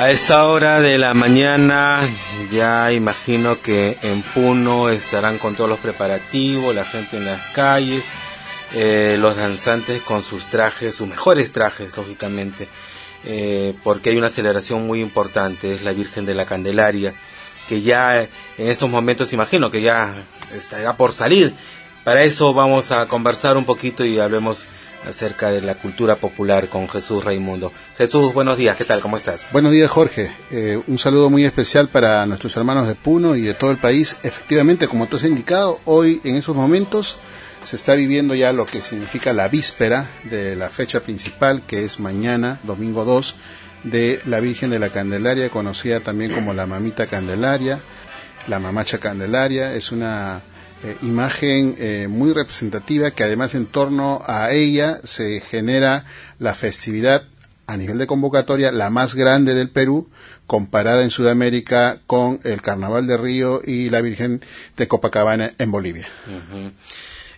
A esa hora de la mañana ya imagino que en Puno estarán con todos los preparativos, la gente en las calles, eh, los danzantes con sus trajes, sus mejores trajes, lógicamente, eh, porque hay una celebración muy importante, es la Virgen de la Candelaria, que ya en estos momentos imagino que ya estará por salir. Para eso vamos a conversar un poquito y hablemos acerca de la cultura popular con Jesús Raimundo. Jesús, buenos días, ¿qué tal? ¿Cómo estás? Buenos días, Jorge. Eh, un saludo muy especial para nuestros hermanos de Puno y de todo el país. Efectivamente, como tú has indicado, hoy en esos momentos se está viviendo ya lo que significa la víspera de la fecha principal, que es mañana, domingo 2, de la Virgen de la Candelaria, conocida también como la Mamita Candelaria, la Mamacha Candelaria. Es una eh, imagen eh, muy representativa que además en torno a ella se genera la festividad a nivel de convocatoria la más grande del Perú comparada en Sudamérica con el Carnaval de Río y la Virgen de Copacabana en Bolivia.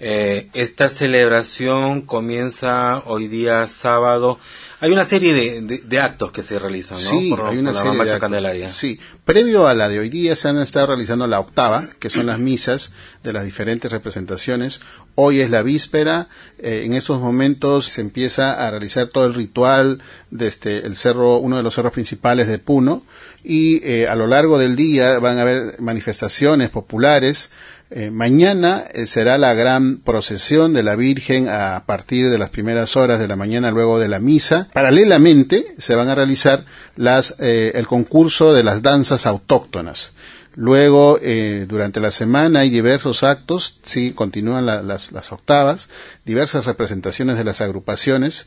Eh, esta celebración comienza hoy día sábado. Hay una serie de, actos que se realizan, ¿no? Sí, hay una serie de Candelaria. Sí, previo a la de hoy día se han estado realizando la octava, que son las misas de las diferentes representaciones. Hoy es la víspera. Eh, en estos momentos se empieza a realizar todo el ritual desde este, el cerro, uno de los cerros principales de Puno, y eh, a lo largo del día van a haber manifestaciones populares eh, mañana eh, será la gran procesión de la Virgen a partir de las primeras horas de la mañana luego de la misa. Paralelamente se van a realizar las, eh, el concurso de las danzas autóctonas. Luego, durante la semana hay diversos actos, sí, continúan las, octavas, diversas representaciones de las agrupaciones.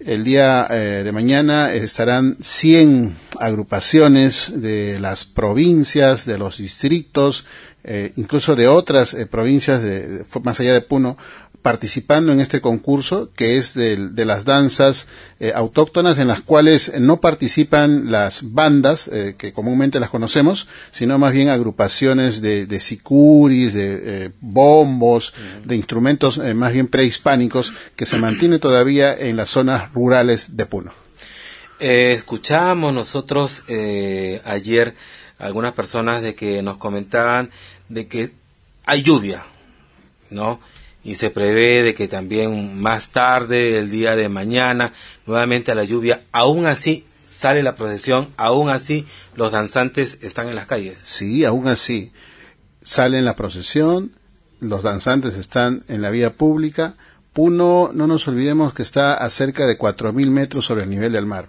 El día de mañana estarán 100 agrupaciones de las provincias, de los distritos, eh, incluso de otras eh, provincias de, más allá de Puno, participando en este concurso que es de, las danzas eh, autóctonas en las cuales no participan las bandas que comúnmente las conocemos, sino más bien agrupaciones de, de sicuris, de bombos, de instrumentos más bien prehispánicos que se mantiene todavía en las zonas rurales de Puno. escuchábamos nosotros ayer algunas personas de que nos comentaban de que hay lluvia, ¿no? Y se prevé de que también más tarde, el día de mañana, nuevamente a la lluvia, aún así sale la procesión, aún así los danzantes están en las calles. Sí, aún así sale la procesión, los danzantes están en la vía pública. Puno, no nos olvidemos que está a cerca de 4.000 metros sobre el nivel del mar.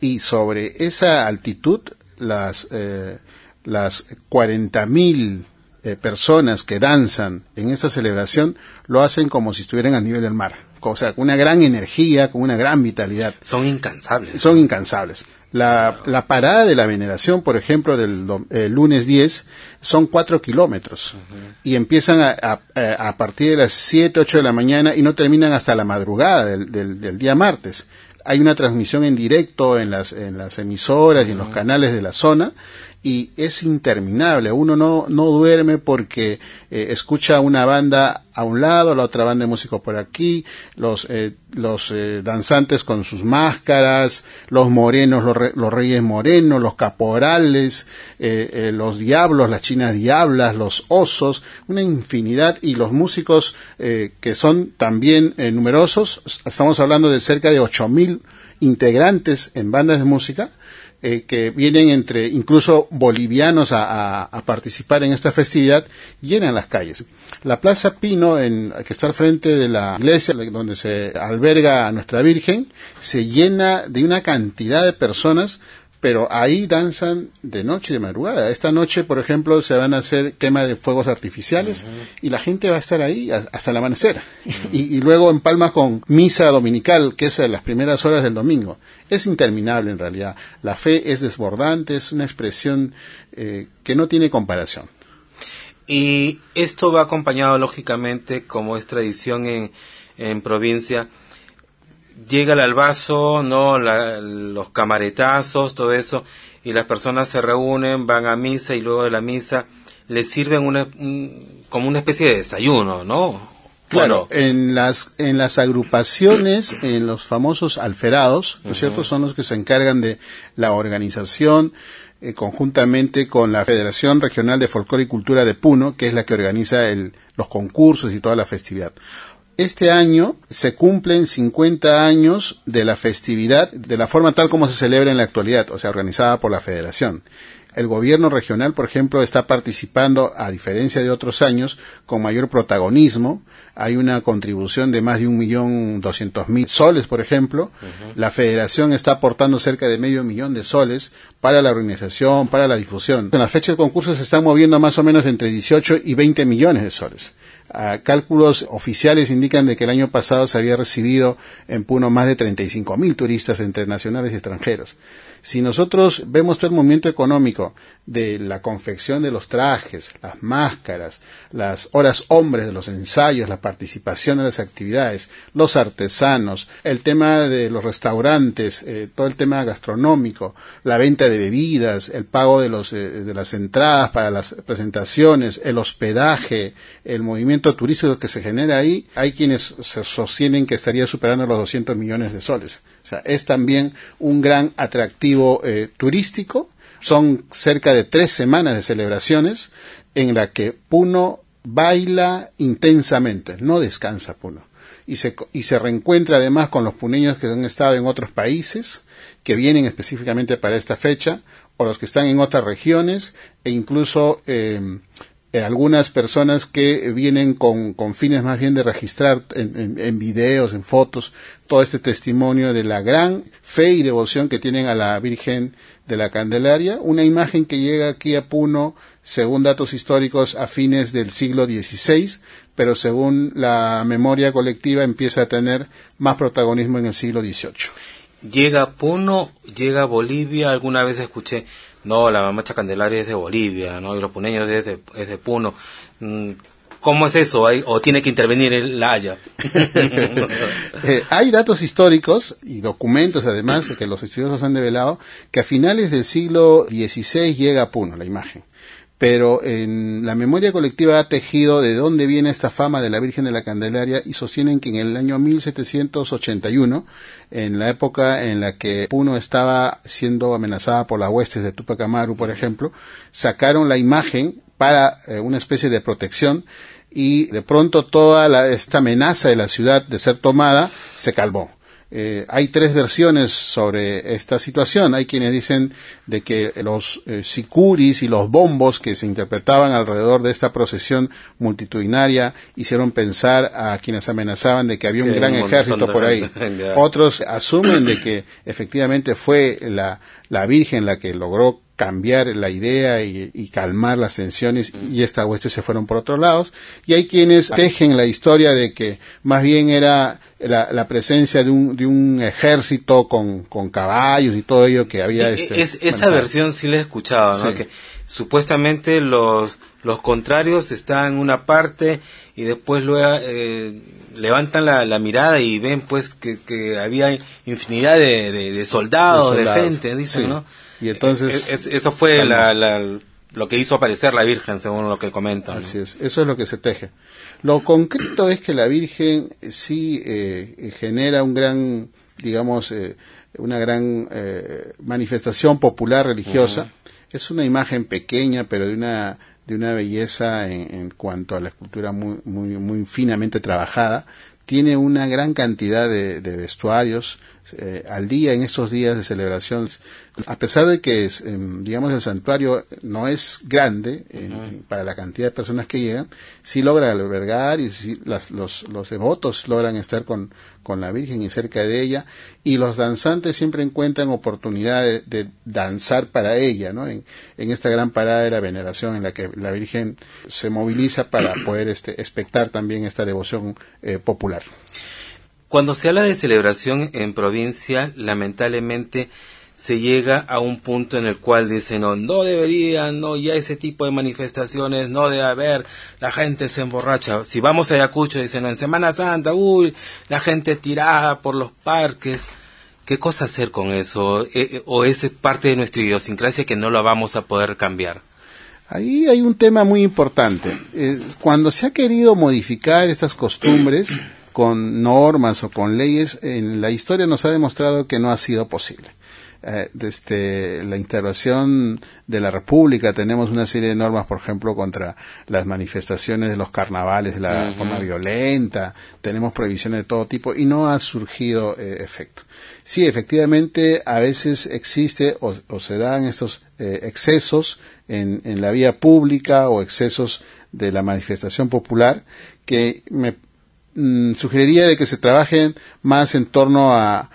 Y sobre esa altitud, las, eh, las 40.000 eh, personas que danzan en esta celebración lo hacen como si estuvieran a nivel del mar. O sea, con una gran energía, con una gran vitalidad. Son incansables. Son incansables. La, la parada de la veneración, por ejemplo, del lunes 10, son cuatro kilómetros. Y empiezan a, a, partir de las 7, 8 de la mañana y no terminan hasta la madrugada del, del, del día martes. Hay una transmisión en directo en las, en las emisoras y en los canales de la zona y es interminable. Uno no, no duerme porque eh, escucha una banda a un lado, la otra banda de músicos por aquí, los, eh, los eh, danzantes con sus máscaras, los morenos, los, los reyes morenos, los caporales, los diablos, las chinas diablas, los osos, una infinidad y los músicos que son también numerosos. Estamos hablando de cerca de ocho mil integrantes en bandas de música eh, que vienen entre incluso bolivianos a, participar en esta festividad, llenan las calles. La Plaza Pino, en, que está al frente de la iglesia donde se alberga a nuestra Virgen, se llena de una cantidad de personas pero ahí danzan de noche y de madrugada. Esta noche, por ejemplo, se van a hacer quema de fuegos artificiales y la gente va a estar ahí hasta el amanecer. y, luego en Palma con misa dominical, que es a las primeras horas del domingo. Es interminable en realidad. La fe es desbordante, es una expresión eh, que no tiene comparación. Y esto va acompañado, lógicamente, como es tradición en, en provincia, llega el albazo, ¿no? los camaretazos, todo eso, y las personas se reúnen, van a misa y luego de la misa les sirven una, como una especie de desayuno, ¿no? Claro, en las, en las agrupaciones, en los famosos alferados, ¿no es cierto? Son los que se encargan de la organización, eh, conjuntamente con la Federación Regional de Folclore y Cultura de Puno, que es la que organiza el, los concursos y toda la festividad. Este año se cumplen 50 años de la festividad de la forma tal como se celebra en la actualidad, o sea, organizada por la Federación. El gobierno regional, por ejemplo, está participando, a diferencia de otros años, con mayor protagonismo. Hay una contribución de más de un millón doscientos mil soles, por ejemplo. La federación está aportando cerca de medio millón de soles para la organización, para la difusión. En la fecha del concurso se están moviendo más o menos entre 18 y 20 millones de soles. Ah, cálculos oficiales indican de que el año pasado se había recibido en Puno más de 35 mil turistas entre nacionales y extranjeros. Si nosotros vemos todo el movimiento económico de la confección de los trajes, las máscaras, las horas hombres de los ensayos, la participación en las actividades, los artesanos, el tema de los restaurantes, eh, todo el tema gastronómico, la venta de bebidas, el pago de, los, eh, de las entradas para las presentaciones, el hospedaje, el movimiento turístico que se genera ahí, hay quienes se sostienen que estaría superando los 200 millones de soles. O sea, es también un gran atractivo eh, turístico. Son cerca de tres semanas de celebraciones en la que Puno baila intensamente, no descansa Puno. Y se, y se reencuentra además con los puneños que han estado en otros países, que vienen específicamente para esta fecha, o los que están en otras regiones, e incluso eh, eh, algunas personas que vienen con, con, fines más bien de registrar en, en, videos, en fotos, todo este testimonio de la gran fe y devoción que tienen a la Virgen de la Candelaria, una imagen que llega aquí a Puno, según datos históricos, a fines del siglo XVI, pero según la memoria colectiva empieza a tener más protagonismo en el siglo XVIII. Llega Puno, llega a Bolivia, alguna vez escuché no, la mamacha Candelaria es de Bolivia, ¿no? Y los puneños es de, es de Puno. Mm, ¿Cómo es eso? ¿O tiene que intervenir el Haya? eh, hay datos históricos y documentos, además, que los estudiosos han develado, que a finales del siglo XVI llega a Puno la imagen pero en la memoria colectiva ha tejido de dónde viene esta fama de la Virgen de la Candelaria y sostienen que en el año 1781, en la época en la que Puno estaba siendo amenazada por las huestes de Tupac Amaru, por ejemplo, sacaron la imagen para eh, una especie de protección y de pronto toda esta amenaza de la ciudad de ser tomada se calmó. Eh, hay tres versiones sobre esta situación. Hay quienes dicen de que los eh, sicuris y los bombos que se interpretaban alrededor de esta procesión multitudinaria hicieron pensar a quienes amenazaban de que había un gran ejército por ahí. Otros asumen de que efectivamente fue la, la Virgen la que logró cambiar la idea y, calmar las tensiones y esta hueste se fueron por otros lados. Y hay quienes tejen la historia de que más bien era la, presencia de un, de un ejército con, con, caballos y todo ello que había... Este, esa versión sí la he escuchado, ¿no? Que supuestamente los, los contrarios están en una parte y después luego, eh, levantan la, la, mirada y ven pues que, que había infinidad de, de, soldados, de, gente, dicen, ¿no? Y entonces... E, eso fue la, lo que hizo aparecer la Virgen, según lo que comentan. Así es, eso es lo que se teje. Lo concreto es que la Virgen sí eh, genera un gran, digamos, eh, una gran eh, manifestación popular religiosa. Es una imagen pequeña, pero de una de una belleza en, cuanto a la escultura muy, muy, muy finamente trabajada. Tiene una gran cantidad de, de vestuarios, eh, al día en estos días de celebración, a pesar de que em, digamos el santuario no es grande eh, para la cantidad de personas que llegan, sí logra albergar y los, los devotos logran estar con, con la Virgen y cerca de ella, y los danzantes siempre encuentran oportunidad de, danzar para ella, ¿no? En, esta gran parada de la veneración en la que la Virgen se moviliza para poder este, expectar también esta devoción eh, popular. Cuando se habla de celebración en provincia, lamentablemente se llega a un punto en el cual dicen no, no deberían, no, ya ese tipo de manifestaciones no debe haber, la gente se emborracha. Si vamos a Ayacucho, dicen en Semana Santa, uy, la gente tirada por los parques. ¿Qué cosa hacer con eso? Eh, eh, ¿O es parte de nuestra idiosincrasia que no la vamos a poder cambiar? Ahí hay un tema muy importante. Eh, cuando se ha querido modificar estas costumbres con normas o con leyes, en la historia nos ha demostrado que no ha sido posible. Eh, desde la intervención de la República. Tenemos una serie de normas, por ejemplo, contra las manifestaciones de los carnavales de la forma violenta, tenemos prohibiciones de todo tipo y no ha surgido eh, efecto. Sí, efectivamente, a veces existe o, se dan estos eh, excesos en, en, la vía pública o excesos de la manifestación popular que me mm, sugeriría de que se trabajen más en torno a,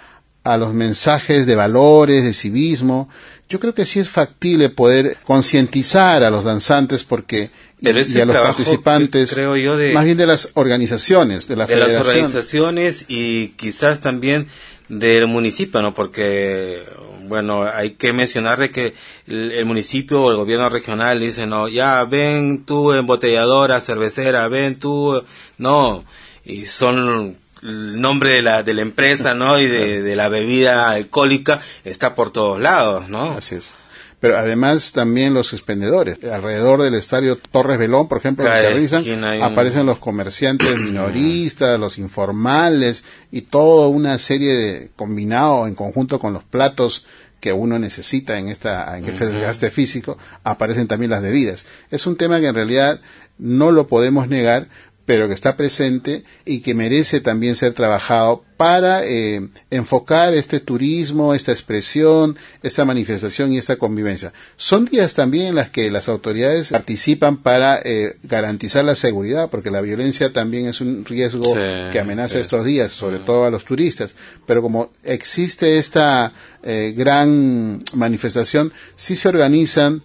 a los mensajes de valores, de civismo. Yo creo que sí es factible poder concientizar a los danzantes porque y, a los participantes, creo yo, de, más bien de las organizaciones, de la de las organizaciones y quizás también del municipio, ¿no? Porque bueno, hay que mencionar de que el, municipio o el gobierno regional dice, no, ya ven tú embotelladora, cervecera, ven tú, no, y son el nombre de la, de la empresa, ¿no? Y de, de, la bebida alcohólica está por todos lados, ¿no? Así es. Pero además también los expendedores. Alrededor del estadio Torres Belón, por ejemplo, se aparecen los comerciantes minoristas, los informales y toda una serie de combinado en conjunto con los platos que uno necesita en esta en este desgaste físico, aparecen también las bebidas. Es un tema que en realidad no lo podemos negar, pero que está presente y que merece también ser trabajado para eh, enfocar este turismo, esta expresión, esta manifestación y esta convivencia. Son días también en las que las autoridades participan para eh, garantizar la seguridad, porque la violencia también es un riesgo que amenaza estos días, sobre todo a los turistas. Pero como existe esta eh, gran manifestación, sí se organizan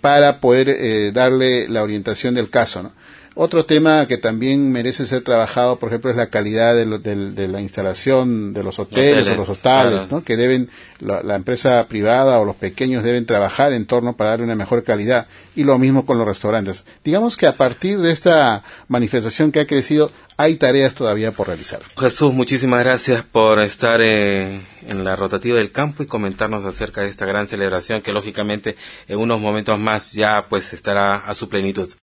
para poder darle la orientación del caso. ¿no? Otro tema que también merece ser trabajado, por ejemplo, es la calidad de, de, la instalación de los hoteles, o los hostales, ¿no? que deben, la, empresa privada o los pequeños deben trabajar en torno para darle una mejor calidad. Y lo mismo con los restaurantes. Digamos que a partir de esta manifestación que ha crecido, hay tareas todavía por realizar. Jesús, muchísimas gracias por estar eh, en la rotativa del campo y comentarnos acerca de esta gran celebración que lógicamente en unos momentos más ya pues estará a su plenitud.